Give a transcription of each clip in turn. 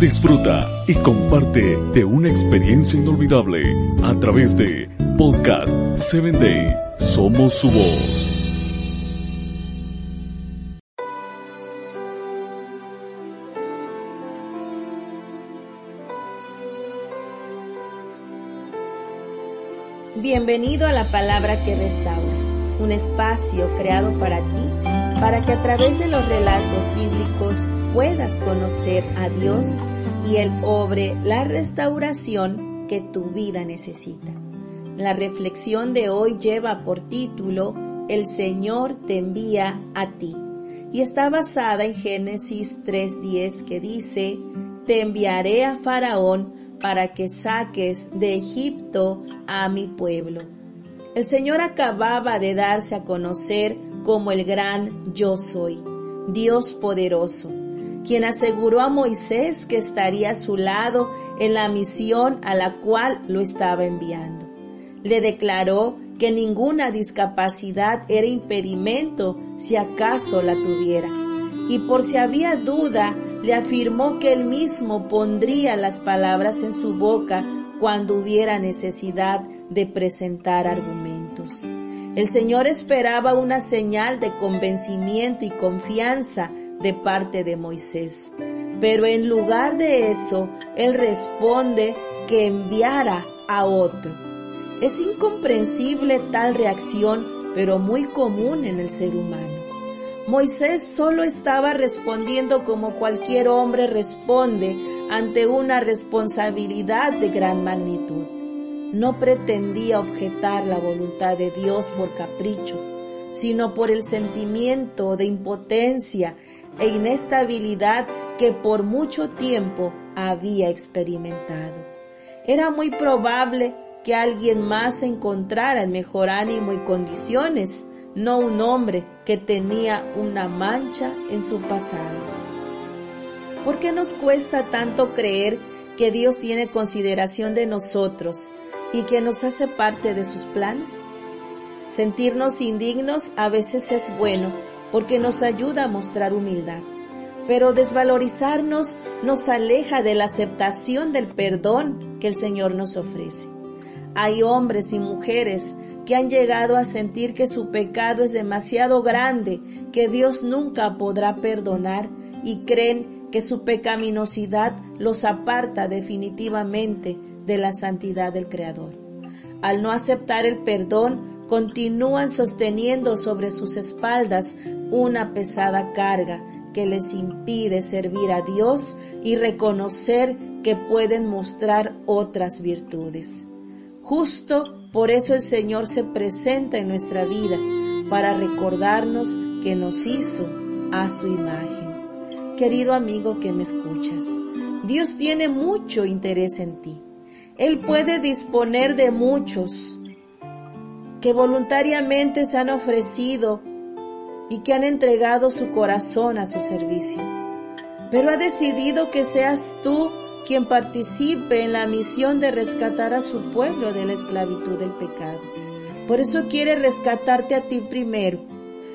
Disfruta y comparte de una experiencia inolvidable a través de Podcast 7 Day. Somos su voz. Bienvenido a la palabra que restaura, un espacio creado para ti, para que a través de los relatos bíblicos puedas conocer a Dios y Él obre la restauración que tu vida necesita. La reflexión de hoy lleva por título El Señor te envía a ti y está basada en Génesis 3.10 que dice, Te enviaré a Faraón para que saques de Egipto a mi pueblo. El Señor acababa de darse a conocer como el gran yo soy, Dios poderoso, quien aseguró a Moisés que estaría a su lado en la misión a la cual lo estaba enviando. Le declaró que ninguna discapacidad era impedimento si acaso la tuviera. Y por si había duda, le afirmó que él mismo pondría las palabras en su boca cuando hubiera necesidad de presentar argumentos. El Señor esperaba una señal de convencimiento y confianza de parte de Moisés. Pero en lugar de eso, Él responde que enviara a otro. Es incomprensible tal reacción, pero muy común en el ser humano. Moisés solo estaba respondiendo como cualquier hombre responde ante una responsabilidad de gran magnitud. No pretendía objetar la voluntad de Dios por capricho, sino por el sentimiento de impotencia e inestabilidad que por mucho tiempo había experimentado. Era muy probable que alguien más encontrara en mejor ánimo y condiciones, no un hombre que tenía una mancha en su pasado. ¿Por qué nos cuesta tanto creer que Dios tiene consideración de nosotros y que nos hace parte de sus planes? Sentirnos indignos a veces es bueno porque nos ayuda a mostrar humildad, pero desvalorizarnos nos aleja de la aceptación del perdón que el Señor nos ofrece. Hay hombres y mujeres que han llegado a sentir que su pecado es demasiado grande, que Dios nunca podrá perdonar y creen que su pecaminosidad los aparta definitivamente de la santidad del Creador. Al no aceptar el perdón, continúan sosteniendo sobre sus espaldas una pesada carga que les impide servir a Dios y reconocer que pueden mostrar otras virtudes. Justo por eso el Señor se presenta en nuestra vida para recordarnos que nos hizo a su imagen. Querido amigo que me escuchas, Dios tiene mucho interés en ti. Él puede disponer de muchos que voluntariamente se han ofrecido y que han entregado su corazón a su servicio. Pero ha decidido que seas tú quien participe en la misión de rescatar a su pueblo de la esclavitud del pecado. Por eso quiere rescatarte a ti primero,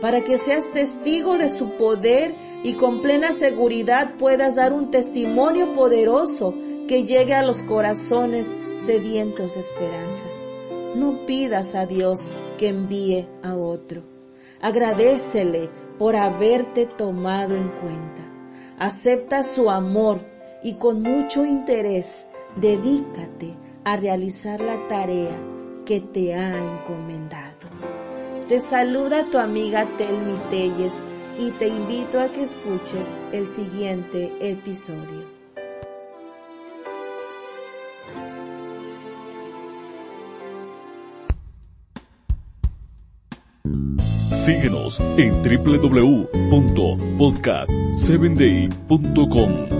para que seas testigo de su poder y con plena seguridad puedas dar un testimonio poderoso que llegue a los corazones sedientos de esperanza. No pidas a Dios que envíe a otro. Agradecele por haberte tomado en cuenta. Acepta su amor y con mucho interés dedícate a realizar la tarea que te ha encomendado. Te saluda tu amiga Telmi Telles y te invito a que escuches el siguiente episodio. Síguenos en www.podcast7day.com.